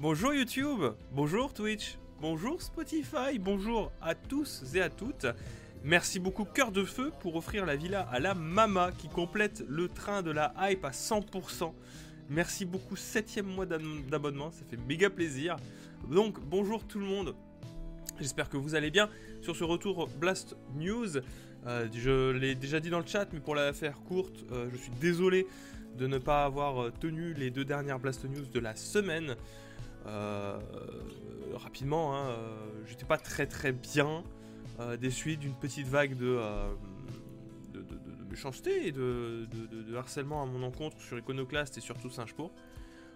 Bonjour YouTube, bonjour Twitch, bonjour Spotify, bonjour à tous et à toutes. Merci beaucoup Cœur de Feu pour offrir la villa à la Mama qui complète le train de la hype à 100%. Merci beaucoup, septième mois d'abonnement, ça fait méga plaisir. Donc bonjour tout le monde, j'espère que vous allez bien. Sur ce retour Blast News, euh, je l'ai déjà dit dans le chat, mais pour la faire courte, euh, je suis désolé de ne pas avoir euh, tenu les deux dernières Blast News de la semaine. Rapidement, hein, j'étais pas très très bien des suites d'une petite vague de, méchanceté et de, harcèlement à mon encontre sur Iconoclast et surtout Singe-Pour.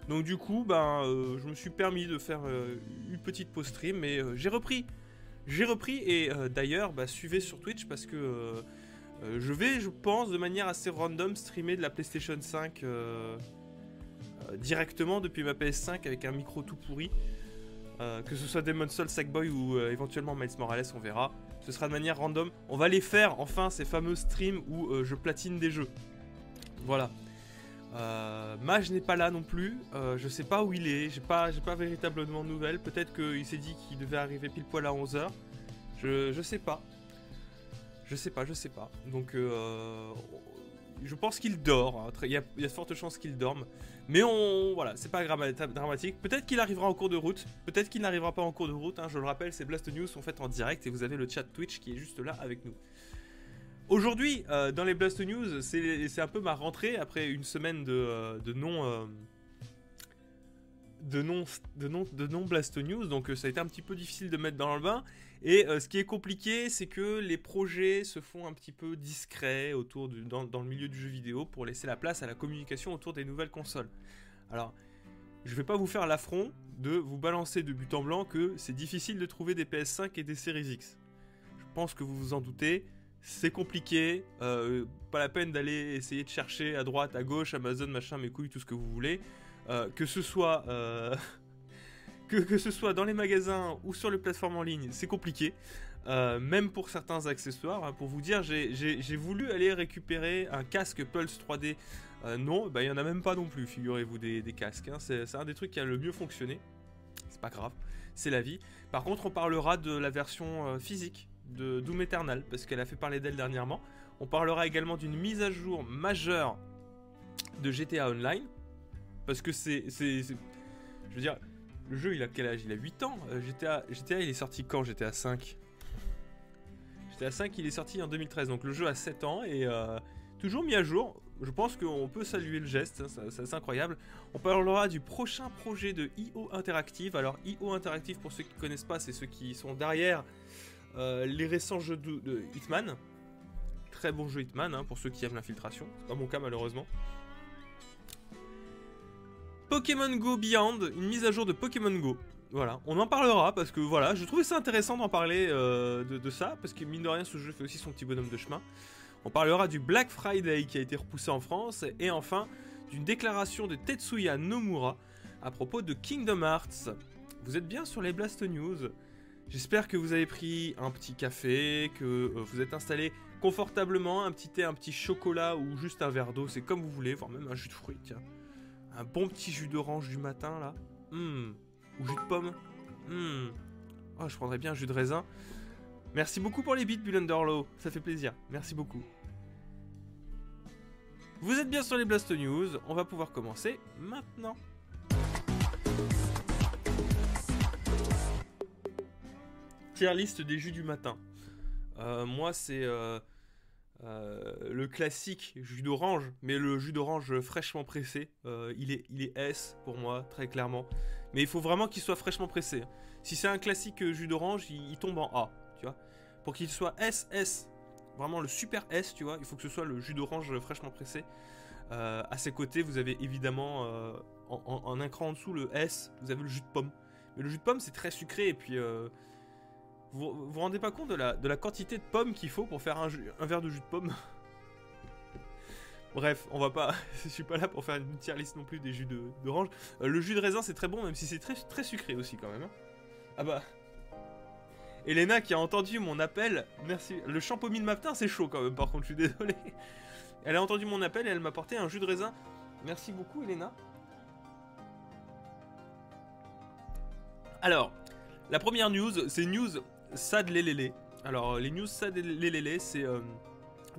Donc du coup, ben, je me suis permis de faire une petite pause stream, mais j'ai repris j'ai repris et euh, d'ailleurs, bah, suivez sur Twitch parce que euh, euh, je vais, je pense, de manière assez random streamer de la PlayStation 5 directement depuis ma PS5 avec un micro tout pourri. que ce soit Demon's Souls, Sackboy ou éventuellement Miles Morales, on verra. Ce sera de manière random. On va les faire enfin ces fameux streams où je platine des jeux. Voilà. Euh, Mage n'est pas là non plus. Euh, je sais pas où il est. J'ai pas, pas véritablement de nouvelles. Peut-être qu'il s'est dit qu'il devait arriver pile poil à 11h. Je, je sais pas. Je sais pas, je sais pas. Donc, euh, je pense qu'il dort. Hein. Il y, a, de fortes chances qu'il dorme. Mais on, voilà, c'est pas dramatique. Peut-être qu'il arrivera en cours de route. Peut-être qu'il n'arrivera pas en cours de route. Hein. Je le rappelle, ces Blast News sont faites en direct et vous avez le chat Twitch qui est juste là avec nous. Aujourd'hui, euh, dans les Blast News, c'est un peu ma rentrée après une semaine de, euh, non. Euh, de non, de, non, de non Blast News, donc ça a été un petit peu difficile de mettre dans le bain. Et ce qui est compliqué, c'est que les projets se font un petit peu discrets autour dans, le milieu du jeu vidéo pour laisser la place à la communication autour des nouvelles consoles. Alors, je vais pas vous faire l'affront de vous balancer de but en blanc que c'est difficile de trouver des PS5 et des Series X. Je pense que vous vous en doutez c'est compliqué, euh, pas la peine d'aller essayer de chercher à droite, à gauche, Amazon, machin, mes couilles, tout ce que vous voulez. Euh, que ce soit euh, que, ce soit dans les magasins ou sur les plateformes en ligne, c'est compliqué. même pour certains accessoires, hein. pour vous dire, j'ai voulu aller récupérer un casque Pulse 3D. non, bah, il n'y en a même pas non plus, figurez-vous, des, casques. Hein. C'est un des trucs qui a le mieux fonctionné. C'est pas grave, c'est la vie. Par contre, on parlera de la version physique de Doom Eternal, parce qu'elle a fait parler d'elle dernièrement. On parlera également d'une mise à jour majeure de GTA Online, parce que c'est... Je veux dire, le jeu, il a quel âge? Il a 8 ans? Euh, GTA, il est sorti quand GTA 5 GTA 5, il est sorti en 2013, donc le jeu a 7 ans, et euh, toujours mis à jour. Je pense qu'on peut saluer le geste, hein, c'est incroyable. On parlera du prochain projet de IO Interactive. Alors, IO Interactive, pour ceux qui ne connaissent pas, c'est ceux qui sont derrière euh, les récents jeux de, Hitman. Très bon jeu Hitman hein, pour ceux qui aiment l'infiltration. C'est pas mon cas malheureusement. Pokémon Go Beyond, une mise à jour de Pokémon Go. Voilà, on en parlera parce que voilà, je trouvais ça intéressant d'en parler euh, de, ça parce que mine de rien, ce jeu fait aussi son petit bonhomme de chemin. On parlera du Black Friday qui a été repoussé en France et enfin d'une déclaration de Tetsuya Nomura à propos de Kingdom Hearts. Vous êtes bien sur les Blast News J'espère que vous avez pris un petit café, que euh, vous êtes installé confortablement, un petit thé, un petit chocolat ou juste un verre d'eau, c'est comme vous voulez, voire même un jus de fruits, tiens. Un bon petit jus d'orange du matin là. Hum. Ou jus de pomme. Hum. Oh, je prendrais bien un jus de raisin. Merci beaucoup pour les bits, Bullenderlow. Ça fait plaisir. Merci beaucoup. Vous êtes bien sur les Blast News. On va pouvoir commencer maintenant. tier liste des jus du matin. Euh, moi, c'est euh, le classique jus d'orange, mais le jus d'orange fraîchement pressé. il, est, il est S pour moi, très clairement. Mais il faut vraiment qu'il soit fraîchement pressé. Si c'est un classique jus d'orange, il, tombe en A, tu vois. Pour qu'il soit SS, vraiment le super S, tu vois, il faut que ce soit le jus d'orange fraîchement pressé. à ses côtés, vous avez évidemment en, un cran en dessous le S, vous avez le jus de pomme. Mais le jus de pomme, c'est très sucré et puis vous vous rendez pas compte de la, quantité de pommes qu'il faut pour faire un, verre de jus de pomme? Bref, on va pas. je suis pas là pour faire une tier list non plus des jus d'orange. Euh, le jus de raisin c'est très bon, même si c'est très, très sucré aussi quand même. Hein. Ah bah. Elena qui a entendu mon appel, merci. Le champomis de matin c'est chaud quand même, par contre, je suis désolé. Elle a entendu mon appel et elle m'a porté un jus de raisin. Merci beaucoup, Elena. Alors, la première news, c'est news sad lélélé. Alors, les news sad lélélé, c'est euh,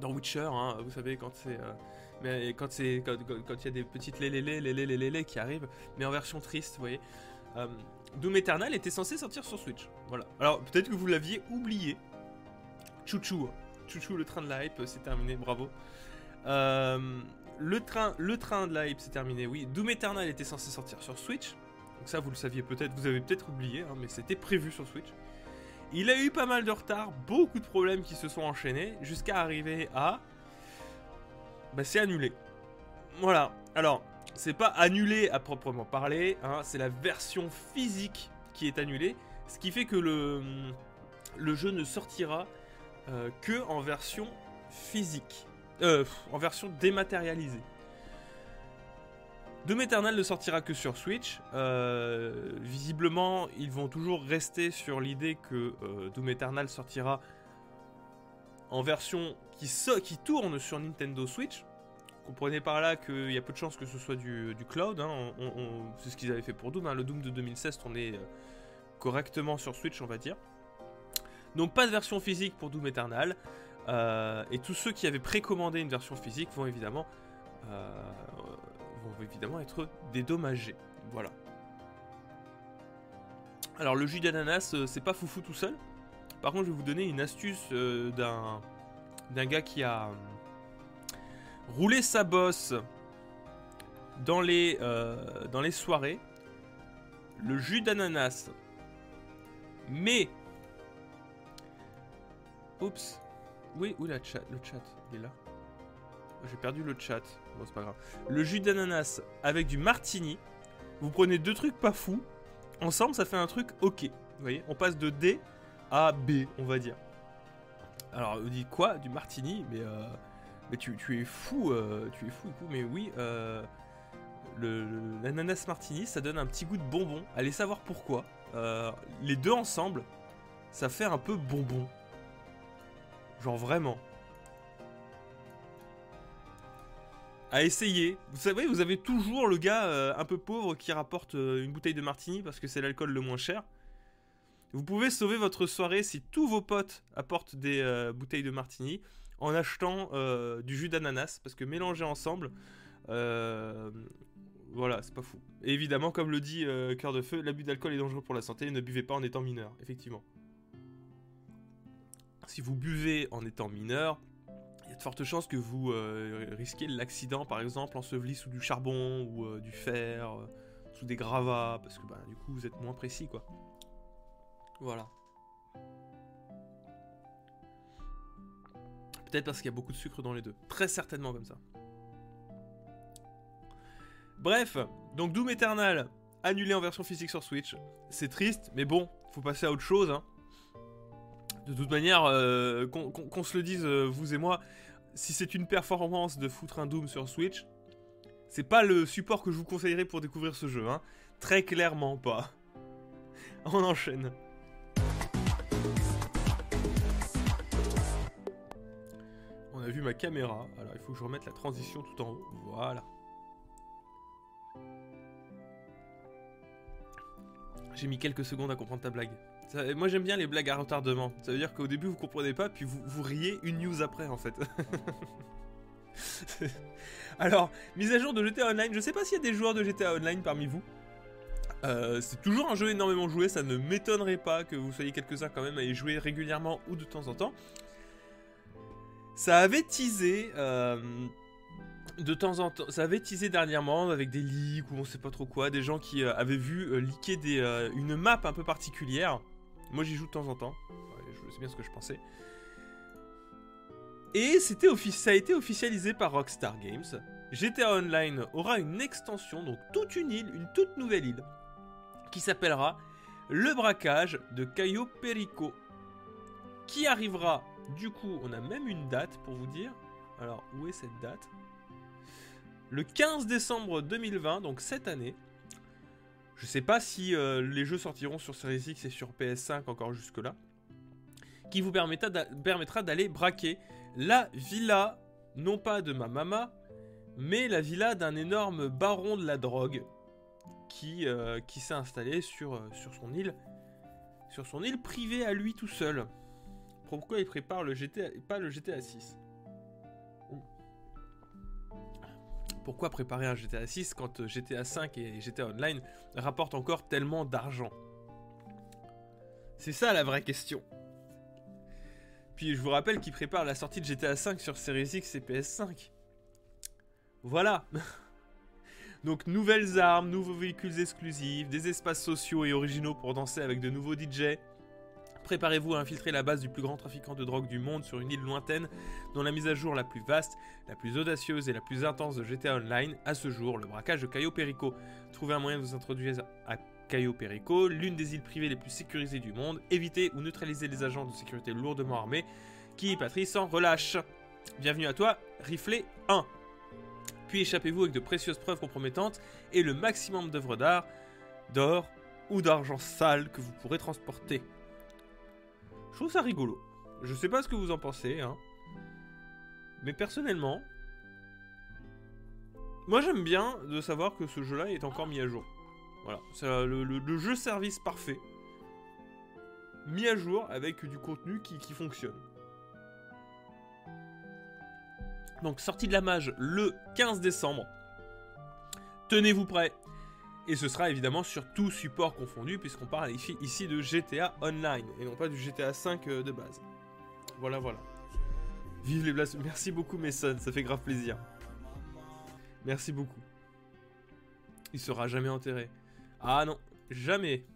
dans Witcher, hein, vous savez, quand c'est. euh, mais quand c'est quand il y a des petites lélélé, lélé, lélé qui arrivent, mais en version triste, vous voyez. Euh, Doom Eternal était censé sortir sur Switch. Voilà. Alors, peut-être que vous l'aviez oublié. Chouchou. Chouchou, le train de la hype, c'est terminé, bravo. Euh, le, train, le train de la hype, c'est terminé, oui. Doom Eternal était censé sortir sur Switch. Donc ça, vous le saviez peut-être, vous avez peut-être oublié, hein, mais c'était prévu sur Switch. Il a eu pas mal de retard, beaucoup de problèmes qui se sont enchaînés, jusqu'à arriver à... Bah c'est annulé. Voilà. Alors, c'est pas annulé à proprement parler, hein, c'est la version physique qui est annulée, ce qui fait que le, le jeu ne sortira euh, que en version physique, euh, en version dématérialisée. Doom Eternal ne sortira que sur Switch. Euh, visiblement, ils vont toujours rester sur l'idée que euh, Doom Eternal sortira en version qui, tourne sur Nintendo Switch. Comprenez par là qu'il y a peu de chances que ce soit du, cloud. hein. C'est ce qu'ils avaient fait pour Doom. hein. Le Doom de 2016 tournait euh, correctement sur Switch, on va dire. Donc pas de version physique pour Doom Eternal. Et tous ceux qui avaient précommandé une version physique vont évidemment, vont évidemment être dédommagés. Voilà. Alors le jus d'ananas, euh, c'est pas foufou tout seul. Par contre, je vais vous donner une astuce euh, d'un gars qui a euh, roulé sa bosse dans les dans les soirées. Le jus d'ananas, mais oups, oui, où la chat, le chat, il est là. J'ai perdu le chat. Le jus d'ananas avec du martini. Vous prenez deux trucs pas fous. Ensemble, ça fait un truc ok. Vous voyez On passe de D à B, on va dire. Alors, vous dites quoi? Du martini Mais, euh, mais tu, tu es fou. euh, tu es fou. Mais oui, euh, l'ananas martini, ça donne un petit goût de bonbon. Allez savoir pourquoi. Les deux ensemble, ça fait un peu bonbon. Genre vraiment. À essayer. Vous savez, vous avez toujours le gars euh, un peu pauvre qui rapporte euh, une bouteille de martini parce que c'est l'alcool le moins cher. Vous pouvez sauver votre soirée si tous vos potes apportent des euh, bouteilles de martini en achetant du jus d'ananas parce que mélanger ensemble, voilà, c'est pas fou. Évidemment, comme le dit Cœur de Feu, l'abus d'alcool est dangereux pour la santé. Ne buvez pas en étant mineur, effectivement. Si vous buvez en étant mineur, y a de fortes chances que vous euh, risquiez l'accident, par exemple, enseveli sous du charbon ou euh, du fer, euh, sous des gravats, parce que bah, du coup vous êtes moins précis, quoi. Voilà. Peut-être parce qu'il y a beaucoup de sucre dans les deux. Très certainement comme ça. Bref, donc Doom Eternal annulé en version physique sur Switch. C'est triste, mais bon, faut passer à autre chose. hein. De toute manière, euh, qu'on se le dise, euh, vous et moi, si c'est une performance de foutre un Doom sur Switch, c'est pas le support que je vous conseillerais pour découvrir ce jeu. Hein. Très clairement pas. On enchaîne. On a vu ma caméra, alors il faut que je remette la transition tout en haut. Voilà. J'ai mis quelques secondes à comprendre ta blague. Moi j'aime bien les blagues à retardement. Ça veut dire qu'au début vous comprenez pas, puis vous, vous riez une news après en fait. Alors, mise à jour de GTA Online. Je sais pas s'il y a des joueurs de GTA Online parmi vous. Euh, c'est toujours un jeu énormément joué, ça ne m'étonnerait pas que vous soyez quelques-uns quand même à y jouer régulièrement ou de temps en temps. Ça avait teasé euh, de temps en temps, ça avait teasé dernièrement avec des leaks ou on sait pas trop quoi, des gens qui euh, avaient vu leaker une map un peu particulière. Moi j'y joue de temps en temps, Ouais, sais bien ce que je pensais. Et c'était ça a été officialisé par Rockstar Games. GTA Online aura une extension, donc toute une île, une toute nouvelle île, qui s'appellera Le braquage de Cayo Perico. Qui arrivera, du coup, on a même une date pour vous dire. Alors, où est cette date? Le 15 décembre 2020, donc cette année. Je sais pas si euh, les jeux sortiront sur Series X et sur PS5 encore jusque-là. Qui vous permettra d'a- permettra d'aller braquer la villa, non pas de ma mama, mais la villa d'un énorme baron de la drogue. qui, euh, s'est installé sur, euh, sur son île privée à lui tout seul. Pourquoi il prépare le pas le GTA 6 Pourquoi préparer un GTA 6 quand GTA 5 et GTA Online rapportent encore tellement d'argent? C'est ça la vraie question. Puis je vous rappelle qu'il prépare la sortie de GTA 5 sur Series X et PS5. Voilà. Donc nouvelles armes, nouveaux véhicules exclusifs, des espaces sociaux et originaux pour danser avec de nouveaux DJ. Préparez-vous à infiltrer la base du plus grand trafiquant de drogue du monde sur une île lointaine, dont la mise à jour la plus vaste, la plus audacieuse et la plus intense de GTA Online, à ce jour, le braquage de Cayo Perico. Trouvez un moyen de vous introduire à Cayo Perico, l'une des îles privées les plus sécurisées du monde. Évitez ou neutralisez les agents de sécurité lourdement armés qui, Patrice, s'en relâche. Bienvenue à toi, Riflé 1. Puis échappez-vous avec de précieuses preuves compromettantes et le maximum d'œuvres d'art, d'or ou d'argent sale que vous pourrez transporter. Je trouve ça rigolo. Je sais pas ce que vous en pensez, hein. Mais personnellement, moi j'aime bien de savoir que ce jeu-là est encore mis à jour. Voilà, c'est le, jeu service parfait. Mis à jour avec du contenu qui, qui fonctionne. Donc sortie de la mage le 15 décembre. Tenez-vous prêts. Et ce sera évidemment sur tout support confondu, puisqu'on parle ici de GTA Online, et non pas du GTA 5 euh, de base. Voilà, voilà. Vive les blasts. Merci beaucoup, Mason, ça fait grave plaisir. Merci beaucoup. Il sera jamais enterré. Ah non, jamais.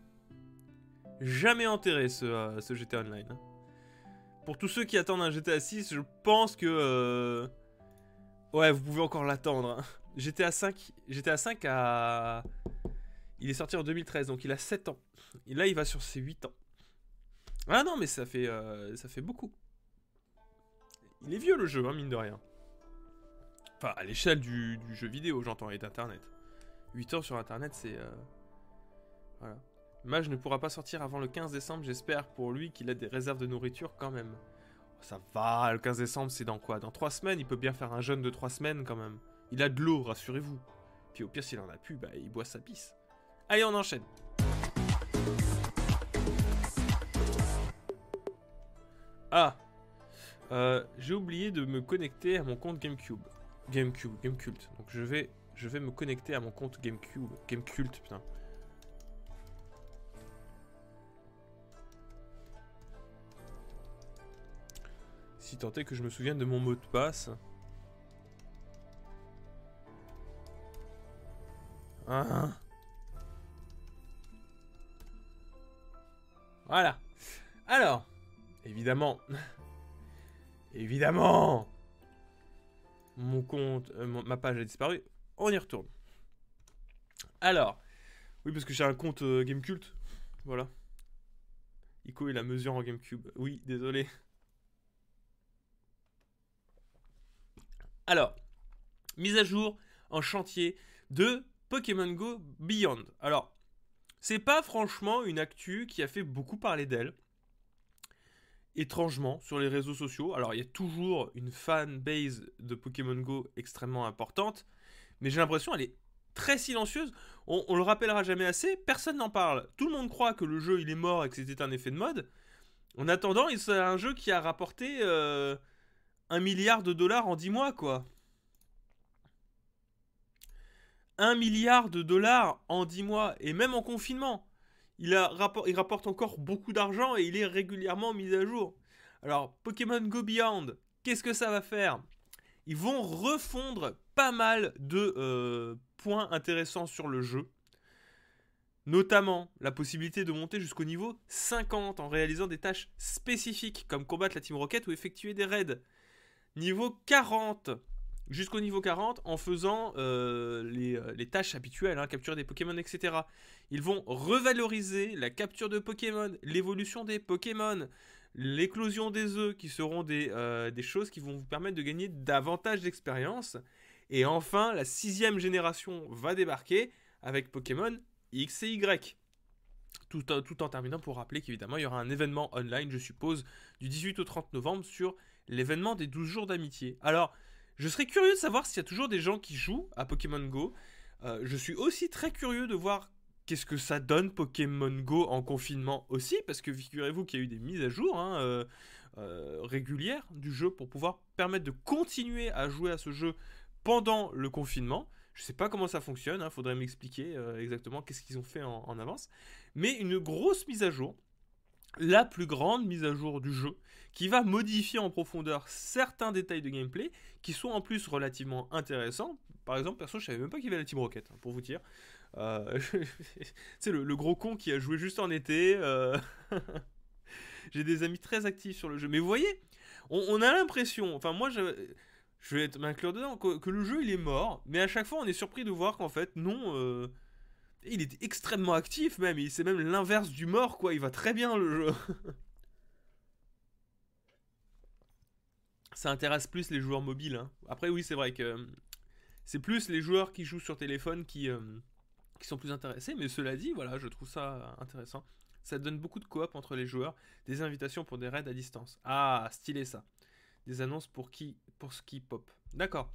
Jamais enterré ce, euh, GTA Online. Hein. Pour tous ceux qui attendent un GTA 6, je pense que... Euh, ouais, vous pouvez encore l'attendre. Hein. GTA 5, GTA 5 a... Il est sorti en 2013, donc il a 7 ans. Et là, il va sur ses 8 ans. Ah non, mais ça fait, euh, ça fait beaucoup. Il est vieux le jeu, hein, mine de rien. Enfin, à l'échelle du, jeu vidéo, j'entends, et d'Internet. 8 ans sur Internet, c'est... Euh... Voilà. Mage ne pourra pas sortir avant le 15 décembre, j'espère pour lui qu'il a des réserves de nourriture quand même. Ça va, le 15 décembre, c'est dans quoi? Dans 3 semaines, il peut bien faire un jeûne de 3 semaines quand même. Il a de l'eau, rassurez-vous. Puis au pire, s'il en a plus, bah, il boit sa pisse. Allez, on enchaîne. Ah euh, J'ai oublié de me connecter à mon compte GameCube. GameCube, GameCult. Donc je vais, je vais me connecter à mon compte GameCube. GameCult, putain. Si tant est que je me souvienne de mon mot de passe. Ah. Voilà. Alors, évidemment, évidemment, mon compte, euh, ma page a disparu. On y retourne. Alors, oui, parce que j'ai un compte euh, Gamecult. Voilà. Ico et la mesure en Gamecube. Oui, désolé. Alors, mise à jour en chantier de Pokémon Go Beyond. Alors, c'est pas franchement une actu qui a fait beaucoup parler d'elle. Étrangement, sur les réseaux sociaux. Alors, il y a toujours une fanbase de Pokémon Go extrêmement importante. Mais j'ai l'impression qu'elle est très silencieuse. On, le rappellera jamais assez. Personne n'en parle. Tout le monde croit que le jeu il est mort et que c'était un effet de mode. En attendant, c'est un jeu qui a rapporté euh, un milliard de dollars en 10 mois, quoi. 1 milliard de dollars en 10 mois, et même en confinement. Il, rapporte encore beaucoup d'argent et il est régulièrement mis à jour. Alors, Pokémon Go Beyond, qu'est-ce que ça va faire? Ils vont refondre pas mal de euh, points intéressants sur le jeu. Notamment la possibilité de monter jusqu'au niveau 50 en réalisant des tâches spécifiques comme combattre la Team Rocket ou effectuer des raids. Niveau 40, jusqu'au niveau 40 en faisant euh, euh, les, tâches habituelles, hein, capturer des Pokémon, etc. Ils vont revaloriser la capture de Pokémon, l'évolution des Pokémon, l'éclosion des œufs qui seront des, euh, des, choses qui vont vous permettre de gagner davantage d'expérience. Et enfin, la sixième génération va débarquer avec Pokémon X et Y. Tout, tout en terminant pour rappeler qu'évidemment il y aura un événement online, je suppose, du 18 au 30 novembre sur l'événement des 12 jours d'amitié. Alors, je serais curieux de savoir s'il y a toujours des gens qui jouent à Pokémon Go. Euh, je suis aussi très curieux de voir qu'est-ce que ça donne Pokémon Go en confinement aussi, parce que figurez-vous qu'il y a eu des mises à jour hein, euh, euh, régulières du jeu pour pouvoir permettre de continuer à jouer à ce jeu pendant le confinement. Je sais pas comment ça fonctionne, il hein, faudrait m'expliquer exactement qu'est-ce qu'ils ont fait en, avance. Mais une grosse mise à jour, la plus grande mise à jour du jeu, qui va modifier en profondeur certains détails de gameplay, qui sont en plus relativement intéressants. Par exemple, perso, je savais même pas qu'il y avait la Team Rocket, hein, pour vous dire. Euh, c'est le, gros con qui a joué juste en été. Euh. J'ai des amis très actifs sur le jeu. Mais vous voyez, on, a l'impression, enfin moi je, je vais m'inclure dedans, que, le jeu il est mort. Mais à chaque fois on est surpris de voir qu'en fait non... Euh, il est extrêmement actif même, c'est même l'inverse du mort quoi, il va très bien le jeu. ça intéresse plus les joueurs mobiles. Hein. Après, oui, c'est vrai que euh, c'est plus les joueurs qui jouent sur téléphone qui, euh, qui sont plus intéressés. Mais cela dit, voilà, je trouve ça intéressant. Ça donne beaucoup de coop entre les joueurs, des invitations pour des raids à distance. Ah, stylé ça. Des annonces pour qui pour ce qui pop. D'accord.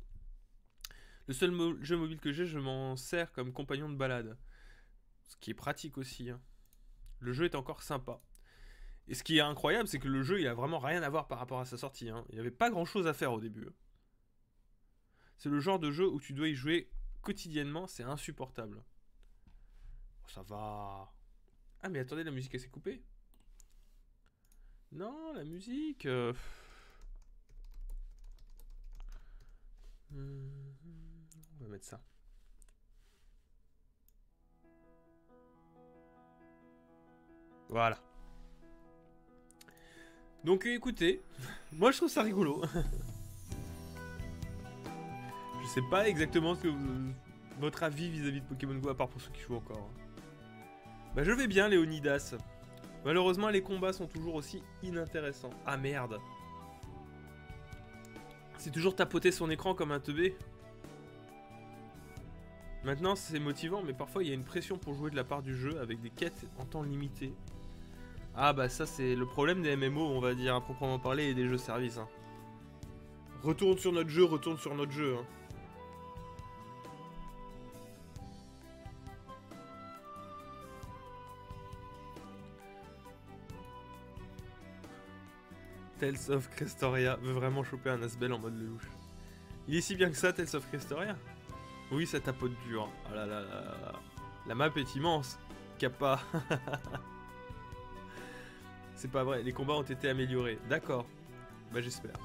Le seul jeu mobile que j'ai, je m'en sers comme compagnon de balade. Ce qui est pratique aussi. Hein. Le jeu est encore sympa. Et ce qui est incroyable, c'est que le jeu, il a vraiment rien à voir par rapport à sa sortie. Hein. Il n'y avait pas grand chose à faire au début. C'est le genre de jeu où tu dois y jouer quotidiennement, c'est insupportable. Oh, ça va. Ah, mais attendez, la musique, elle s'est coupée Non, la musique. Euh, on va mettre ça. Voilà. Donc écoutez, moi je trouve ça rigolo. je sais pas exactement ce que votre avis vis-à-vis de Pokémon Go, à part pour ceux qui jouent encore. Bah je vais bien Léonidas. Malheureusement les combats sont toujours aussi inintéressants. Ah merde. C'est toujours tapoter son écran comme un teubé. Maintenant c'est motivant mais parfois il y a une pression pour jouer de la part du jeu avec des quêtes en temps limité. Ah bah ça c'est le problème des MMO on va dire à proprement parler et des jeux services. Hein. Retourne sur notre jeu, retourne sur notre jeu. Hein. Tales of Crestoria veut vraiment choper un Asbel en mode louche. Il est si bien que ça, Tales of Crestoria? Oui, ça tapote dur. Là là là La map est immense. Kappa. C'est pas vrai, les combats ont été améliorés. D'accord. Bah j'espère.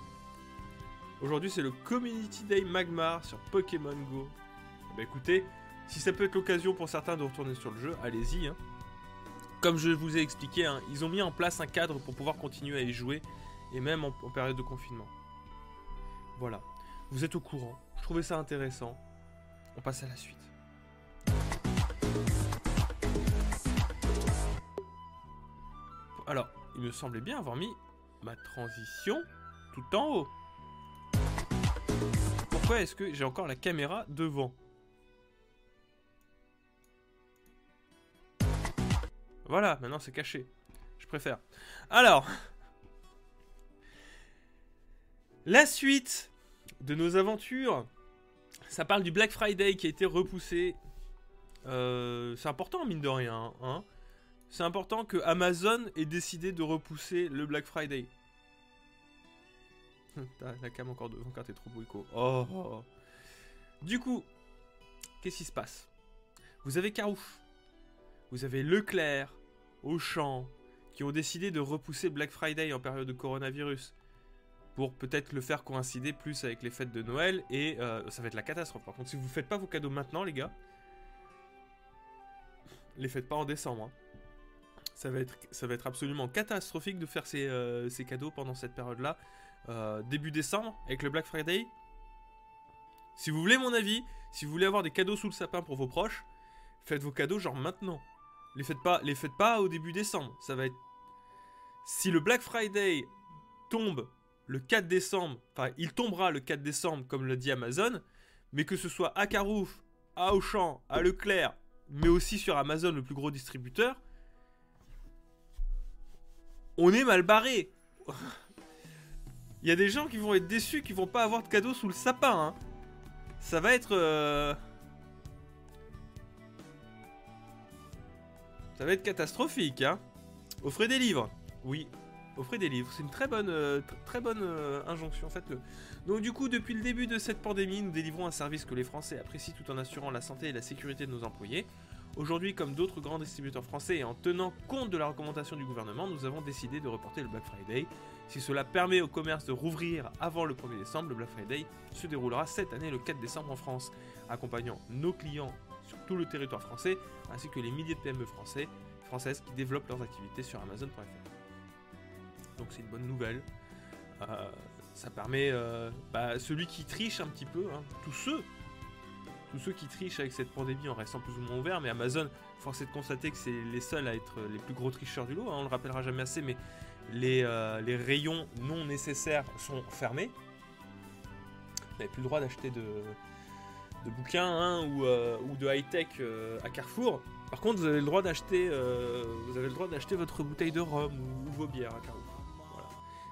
Aujourd'hui c'est le Community Day Magmar sur Pokémon Go. Bah écoutez, si ça peut être l'occasion pour certains de retourner sur le jeu, allez-y. Hein. Comme je vous ai expliqué, hein, ils ont mis en place un cadre pour pouvoir continuer à y jouer, et même en période de confinement. Voilà. Vous êtes au courant. Je trouvais ça intéressant. On passe à la suite. Alors, il me semblait bien avoir mis ma transition tout en haut. Pourquoi est-ce que j'ai encore la caméra devant? Voilà, maintenant c'est caché. Je préfère. Alors, la suite de nos aventures, ça parle du Black Friday qui a été repoussé. Euh, c'est important, mine de rien. Hein c'est important que Amazon ait décidé de repousser le Black Friday. la cam encore devant quand t'es trop bruyco. Oh, oh. Du coup, qu'est-ce qui se passe? Vous avez Carouf, vous avez Leclerc, Auchan, qui ont décidé de repousser Black Friday en période de coronavirus pour peut-être le faire coïncider plus avec les fêtes de Noël et euh, ça va être la catastrophe. Par contre, si vous faites pas vos cadeaux maintenant, les gars, les faites pas en décembre. Hein ça va être, ça va être absolument catastrophique de faire ces, euh, cadeaux pendant cette période-là. Euh, début décembre, avec le Black Friday. Si vous voulez mon avis, si vous voulez avoir des cadeaux sous le sapin pour vos proches, faites vos cadeaux genre maintenant. Les faites pas, les faites pas au début décembre. Ça va être. Si le Black Friday tombe le 4 décembre, enfin il tombera le 4 décembre comme le dit Amazon, mais que ce soit à Carouf, à Auchan, à Leclerc, mais aussi sur Amazon le plus gros distributeur, on est mal barré. il y a des gens qui vont être déçus, qui vont pas avoir de cadeau sous le sapin. Hein. Ça va être... Euh, ça va être catastrophique, hein. Offrez des livres. Oui, offrez des livres. C'est une très bonne, euh, euh, injonction, faites-le. Donc du coup, depuis le début de cette pandémie, nous délivrons un service que les Français apprécient tout en assurant la santé et la sécurité de nos employés. Aujourd'hui, comme d'autres grands distributeurs français et en tenant compte de la recommandation du gouvernement, nous avons décidé de reporter le Black Friday. Si cela permet au commerce de rouvrir avant le 1er décembre, le Black Friday se déroulera cette année le 4 décembre en France, accompagnant nos clients sur tout le territoire français, ainsi que les milliers de PME français, françaises qui développent leurs activités sur Amazon.fr. Donc c'est une bonne nouvelle. Euh, ça permet euh, bah, celui qui triche un petit peu, hein, tous ceux tous ceux qui trichent avec cette pandémie en restant plus ou moins ouverts, mais Amazon, force est de constater que c'est les seuls à être les plus gros tricheurs du lot, hein, on le rappellera jamais assez, mais les, euh, rayons non nécessaires sont fermés. Vous n'avez plus le droit d'acheter de, bouquins hein, ou, de high-tech à Carrefour. Par contre, vous avez le droit d'acheter, vous avez le droit d'acheter votre bouteille de rhum ou, vos bières à Carrefour.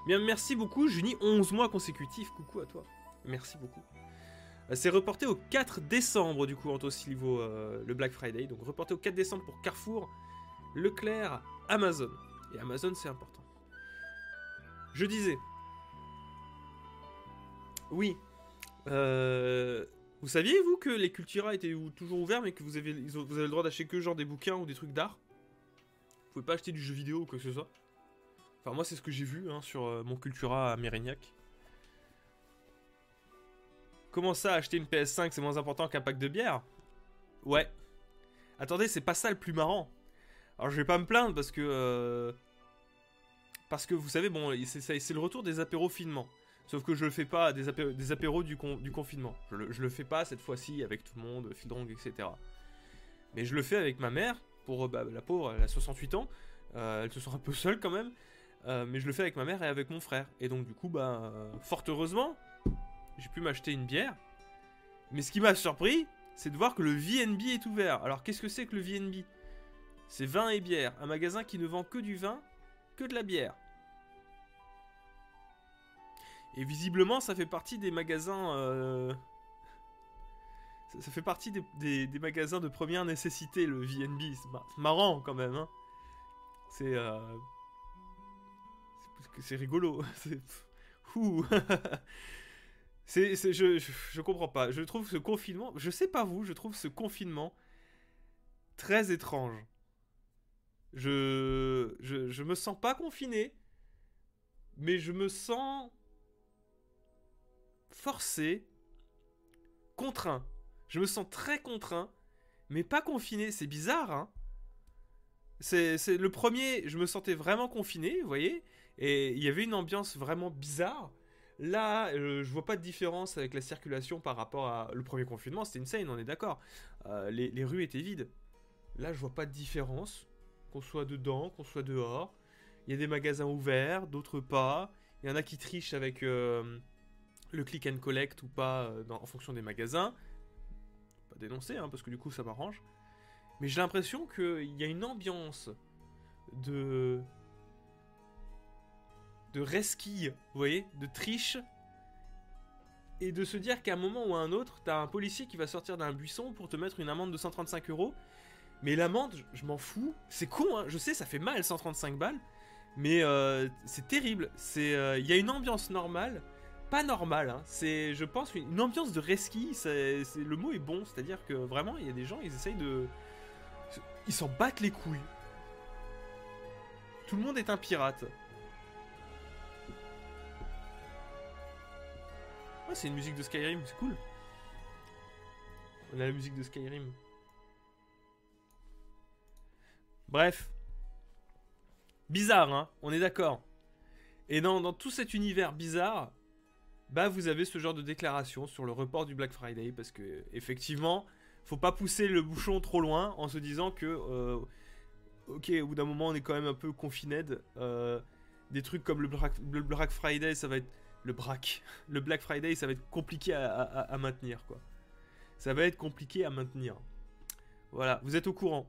Bien, merci beaucoup, Junie, 11 mois consécutifs, coucou à toi. Merci beaucoup. Euh, c'est reporté au 4 décembre, du coup, Anto Silvo, euh, le Black Friday. Donc reporté au 4 décembre pour Carrefour, Leclerc, Amazon. Et Amazon, c'est important. Je disais. Oui. Euh, vous saviez, vous, que les Cultura étaient toujours ouverts, mais que vous avez, vous avez le droit d'acheter que genre des bouquins ou des trucs d'art? Vous pouvez pas acheter du jeu vidéo ou quoi que ce soit? Enfin, moi, c'est ce que j'ai vu hein, sur mon Cultura à Mérignac. Comment ça, acheter une PS5, c'est moins important qu'un pack de bière? Ouais. Attendez, c'est pas ça le plus marrant. Alors je vais pas me plaindre parce que... Euh, parce que vous savez, bon, c'est le retour des apéros finement. Sauf que je le fais pas des, apéros, du, du, confinement. Je le, le fais pas cette fois-ci avec tout le monde, Fildrong, etc. Mais je le fais avec ma mère, pour bah, la pauvre, elle a 68 ans, euh, elle se sent un peu seule quand même. Euh, mais je le fais avec ma mère et avec mon frère. Et donc du coup, bah, fort heureusement, j'ai pu m'acheter une bière. Mais ce qui m'a surpris, c'est de voir que le VNB est ouvert. Alors qu'est-ce que c'est que le VNB C'est vin et bière, un magasin qui ne vend que du vin, que de la bière. Et visiblement, ça fait partie des magasins... Euh, ça, fait partie des, magasins de première nécessité, le VNB. C'est marrant quand même. Hein. C'est... Euh, c'est rigolo. C'est... C'est, je, je, comprends pas. Je trouve ce confinement, je sais pas vous, je trouve ce confinement très étrange. Je, je, je me sens pas confiné, mais je me sens forcé, contraint. Je me sens très contraint, mais pas confiné. C'est bizarre, hein. C'est, c'est le premier, je me sentais vraiment confiné, vous voyez, et il y avait une ambiance vraiment bizarre. Là, euh, je vois pas de différence avec la circulation par rapport à le premier confinement. C'était une scène, on est d'accord. Euh, les, rues étaient vides. Là, je vois pas de différence. Qu'on soit dedans, qu'on soit dehors. Il y a des magasins ouverts, d'autres pas. Il y en a qui trichent avec euh, le click and collect ou pas en fonction des magasins. Pas dénoncer, hein, parce que du coup, ça m'arrange. Mais j'ai l'impression qu'il y a une ambiance de de resquille, vous voyez, de triche, et de se dire qu'à un moment ou à un autre, t'as un policier qui va sortir d'un buisson pour te mettre une amende de 135 euros. Mais l'amende, je, m'en fous. C'est con, hein. je sais, ça fait mal 135 balles, mais euh, c'est terrible. C'est, euh, il y a une ambiance normale, pas normale. Hein. C'est, je pense, une, ambiance de resquille. C'est, le mot est bon, c'est-à-dire que vraiment, il y a des gens, ils essayent de, ils s'en battent les couilles. Tout le monde est un pirate. Ah, c'est une musique de Skyrim, c'est cool. On a la musique de Skyrim. Bref. Bizarre, hein On est d'accord. Et dans, dans, tout cet univers bizarre, bah vous avez ce genre de déclaration sur le report du Black Friday parce que effectivement, faut pas pousser le bouchon trop loin en se disant que euh, ok, au bout d'un moment on est quand même un peu confiné. Euh, des trucs comme le le Black Friday, ça va être le braque, le Black Friday, ça va être compliqué à, maintenir, quoi. Ça va être compliqué à maintenir. Voilà, vous êtes au courant.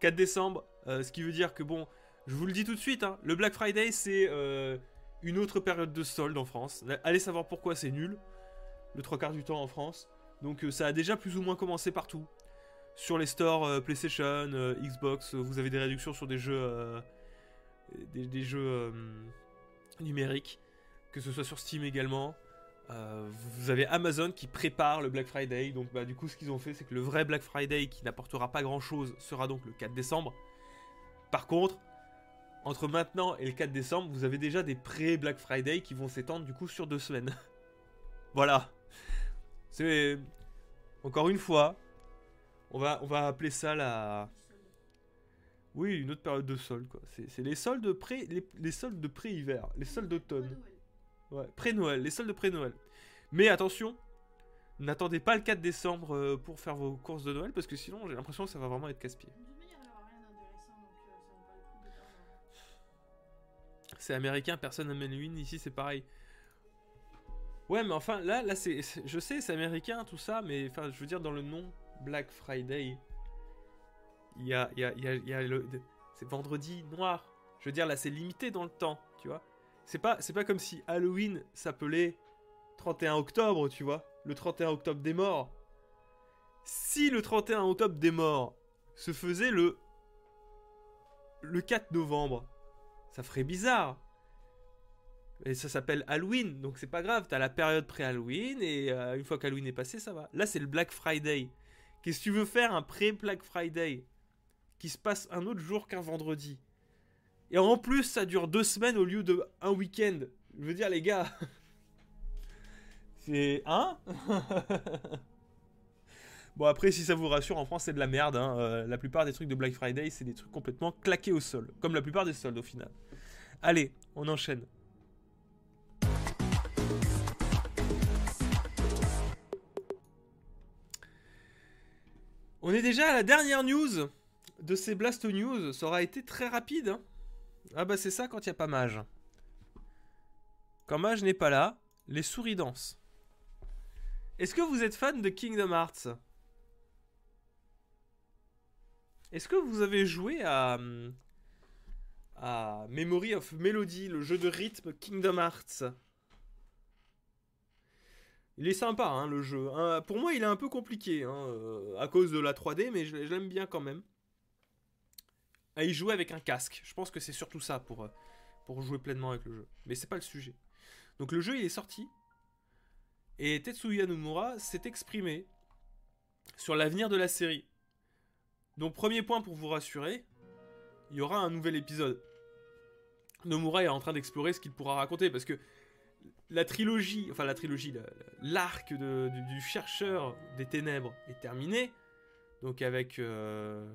4 décembre, euh, ce qui veut dire que, bon, je vous le dis tout de suite, hein, le Black Friday, c'est euh, une autre période de solde en France. Allez savoir pourquoi c'est nul, le trois quarts du temps en France. Donc euh, ça a déjà plus ou moins commencé partout. sur les stores PlayStation, Xbox, vous avez des réductions sur des jeux, des, jeux numériques, que ce soit sur Steam également. vous avez Amazon qui prépare le Black Friday, donc bah, du coup ce qu'ils ont fait c'est que le vrai Black Friday qui n'apportera pas grand chose sera donc le 4 décembre. Par contre, entre maintenant et le 4 décembre, vous avez déjà des pré-Black Friday qui vont s'étendre du coup sur deux semaines. voilà. C'est. Encore une fois, on va, on va appeler ça la. Oui, une autre période de solde, quoi. C'est les soldes pré, les, les soldes de pré-hiver, les soldes d'automne. Ouais, pré-Noël, les soldes de pré-Noël. Mais attention, n'attendez pas le 4 décembre euh, pour faire vos courses de Noël, parce que sinon j'ai l'impression que ça va vraiment être casse-pied. C'est américain, personne n'amène une. Ici, c'est pareil. Ouais, mais enfin, là, là c'est, je sais, c'est américain, tout ça, mais enfin, je veux dire, dans le nom Black Friday, il y a, y a, il y a, le, c'est vendredi noir. Je veux dire, là, c'est limité dans le temps, tu vois. C'est pas, c'est pas comme si Halloween s'appelait 31 octobre, tu vois. Le 31 octobre des morts. Si le 31 octobre des morts se faisait le le 4 novembre, ça ferait bizarre. Et ça s'appelle Halloween, donc c'est pas grave, t'as la période pré-Halloween, et euh, une fois qu'Halloween est passé, ça va. Là, c'est le Black Friday. Qu'est-ce que tu veux faire un pré-Black Friday? Qui se passe un autre jour qu'un vendredi Et en plus, ça dure deux semaines au lieu de un week-end. Je veux dire, les gars. c'est. Hein? Bon, après, si ça vous rassure, en France, c'est de la merde. Hein. Euh, la plupart des trucs de Black Friday, c'est des trucs complètement claqués au sol. Comme la plupart des soldes, au final. Allez, on enchaîne. On est déjà à la dernière news de ces Blasto News. Ça aura été très rapide. Hein. Ah bah c'est ça quand il n'y a pas Mage. Quand Mage n'est pas là, les souris dansent. Est-ce que vous êtes fan de Kingdom Hearts? Est-ce que vous avez joué à, Memory of Melody, le jeu de rythme Kingdom Hearts? Il est sympa, hein, le jeu. Hein. pour moi, il est un peu compliqué, hein, euh, à cause de la 3D, mais je, l'aime bien quand même. Et il jouait avec un casque. Je pense que c'est surtout ça pour, euh, pour jouer pleinement avec le jeu. Mais c'est pas le sujet. Donc le jeu, il est sorti. Et Tetsuya Nomura s'est exprimé sur l'avenir de la série. Donc premier point pour vous rassurer, il y aura un nouvel épisode. Nomura est en train d'explorer ce qu'il pourra raconter parce que la trilogie, enfin la trilogie, l'arc du, chercheur des ténèbres est terminé. Donc avec euh,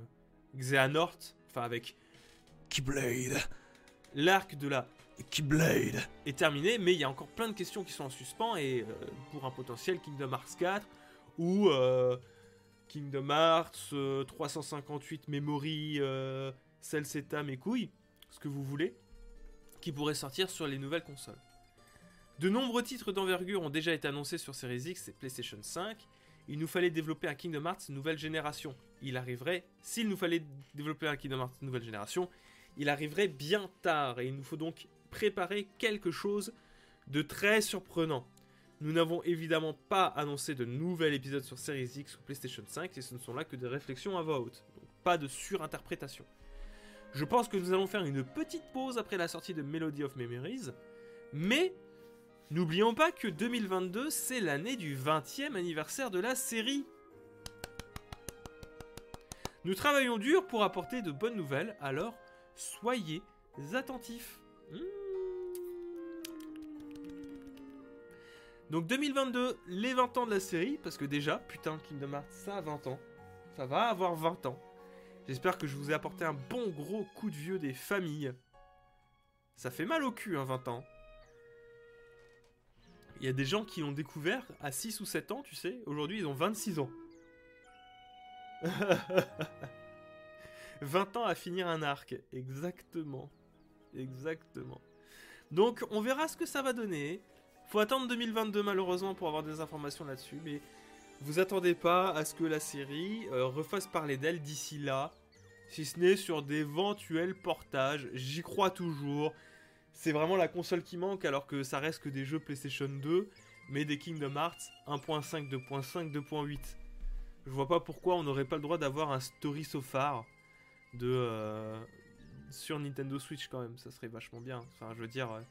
Xehanort, enfin avec Keyblade. L'arc de la Keyblade est terminé, mais il y a encore plein de questions qui sont en suspens et euh, pour un potentiel Kingdom Hearts 4 ou euh, Kingdom Hearts, 358 euh, Memory, Cell mes couilles, ce que vous voulez, qui pourrait sortir sur les nouvelles consoles. De nombreux titres d'envergure ont déjà été annoncés sur Series X et PlayStation 5. Il nous fallait développer un Kingdom Hearts nouvelle génération. Il arriverait, s'il nous fallait développer un Kingdom Hearts nouvelle génération, il arriverait bien tard et il nous faut donc préparer quelque chose de très surprenant. Nous n'avons évidemment pas annoncé de nouvel épisode sur Series X ou PlayStation 5 et ce ne sont là que des réflexions à voix haute, donc pas de surinterprétation. Je pense que nous allons faire une petite pause après la sortie de Melody of Memories, mais n'oublions pas que 2022 c'est l'année du 20e anniversaire de la série. Nous travaillons dur pour apporter de bonnes nouvelles, alors soyez attentifs. Hmm. Donc 2022, les 20 ans de la série, parce que déjà, putain, Kingdom Hearts, ça a 20 ans. Ça va avoir 20 ans. J'espère que je vous ai apporté un bon gros coup de vieux des familles. Ça fait mal au cul, hein, 20 ans. Il y a des gens qui l'ont découvert à 6 ou 7 ans, tu sais. Aujourd'hui, ils ont 26 ans. 20 ans à finir un arc. Exactement. Exactement. Donc, on verra ce que ça va donner. Faut attendre 2022 malheureusement pour avoir des informations là-dessus, mais vous attendez pas à ce que la série euh, refasse parler d'elle d'ici là, si ce n'est sur d'éventuels portages. J'y crois toujours. C'est vraiment la console qui manque alors que ça reste que des jeux PlayStation 2, mais des Kingdom Hearts 1.5, 2.5, 2.8. Je vois pas pourquoi on n'aurait pas le droit d'avoir un story so far de euh, sur Nintendo Switch quand même. Ça serait vachement bien. Enfin, je veux dire, euh,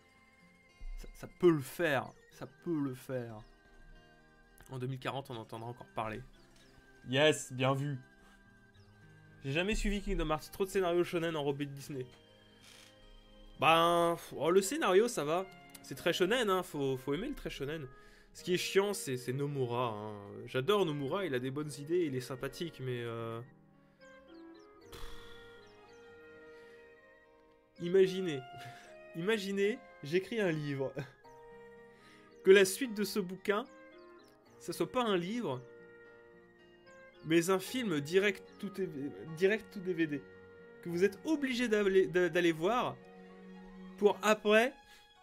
ça, ça peut le faire. Ça peut le faire. En 2040, on entendra encore parler. Yes, bien vu. J'ai jamais suivi Kingdom Hearts. Trop de scénarios shonen enrobés de Disney. Ben, oh, le scénario, ça va. C'est très shonen, hein. Faut, faut aimer le très shonen. Ce qui est chiant, c'est Nomura. hein. J'adore Nomura, il a des bonnes idées, il est sympathique, mais... euh, Imaginez, imaginez, j'écris un livre. Que la suite de ce bouquin, ça soit pas un livre, mais un film direct tout, direct tout DVD. Que vous êtes obligé d'aller voir pour après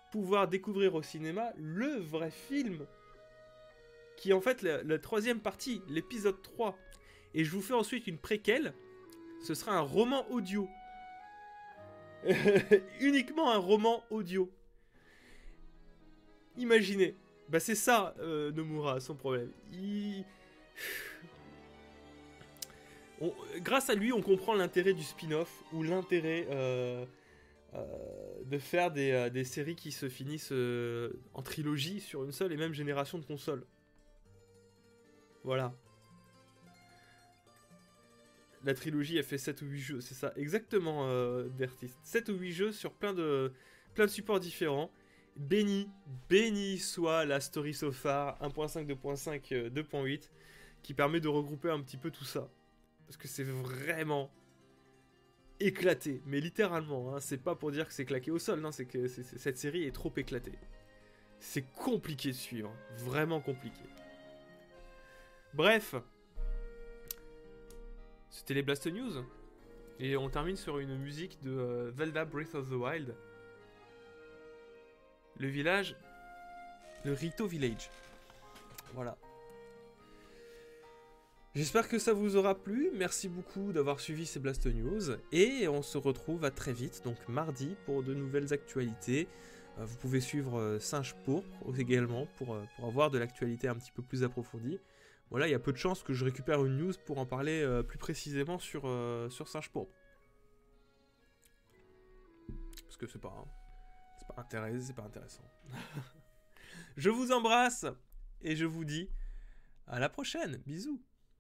pouvoir découvrir au cinéma le vrai film. Qui est en fait la, troisième partie, l'épisode 3. Et je vous fais ensuite une préquelle. Ce sera un roman audio. Uniquement un roman audio. Imaginez. Bah c'est ça, euh, Nomura, son problème. Grâce à lui, on comprend l'intérêt du spin-off ou l'intérêt euh, euh, de faire des, euh, des séries qui se finissent euh, en trilogie sur une seule et même génération de consoles. Voilà. La trilogie a fait 7 ou 8 jeux, c'est ça, exactement, d'artistes. 7 ou 8 jeux sur plein de, plein de supports différents. Béni, béni soit la Story So Far 1.5, 2.5, euh, 2.8, qui permet de regrouper un petit peu tout ça. Parce que c'est vraiment éclaté, mais littéralement, hein, c'est pas pour dire que c'est claqué au sol, non, c'est que cette série est trop éclatée. C'est compliqué de suivre, vraiment compliqué. Bref, c'était les Blast News. Et on termine sur une musique de euh, Zelda Breath of the Wild. Le village, le Rito Village. Voilà. J'espère que ça vous aura plu. Merci beaucoup d'avoir suivi ces Blast News. Et on se retrouve à très vite, donc mardi, pour de nouvelles actualités. Euh, Vous pouvez suivre euh, Singe Pourpre également pour, euh, pour avoir de l'actualité un petit peu plus approfondie. Voilà, il y a peu de chances que je récupère une news pour en parler plus précisément sur, sur Singe Pourpre. Parce que c'est pas, intéressant, c'est pas intéressant. je vous embrasse et je vous dis à la prochaine. Bisous.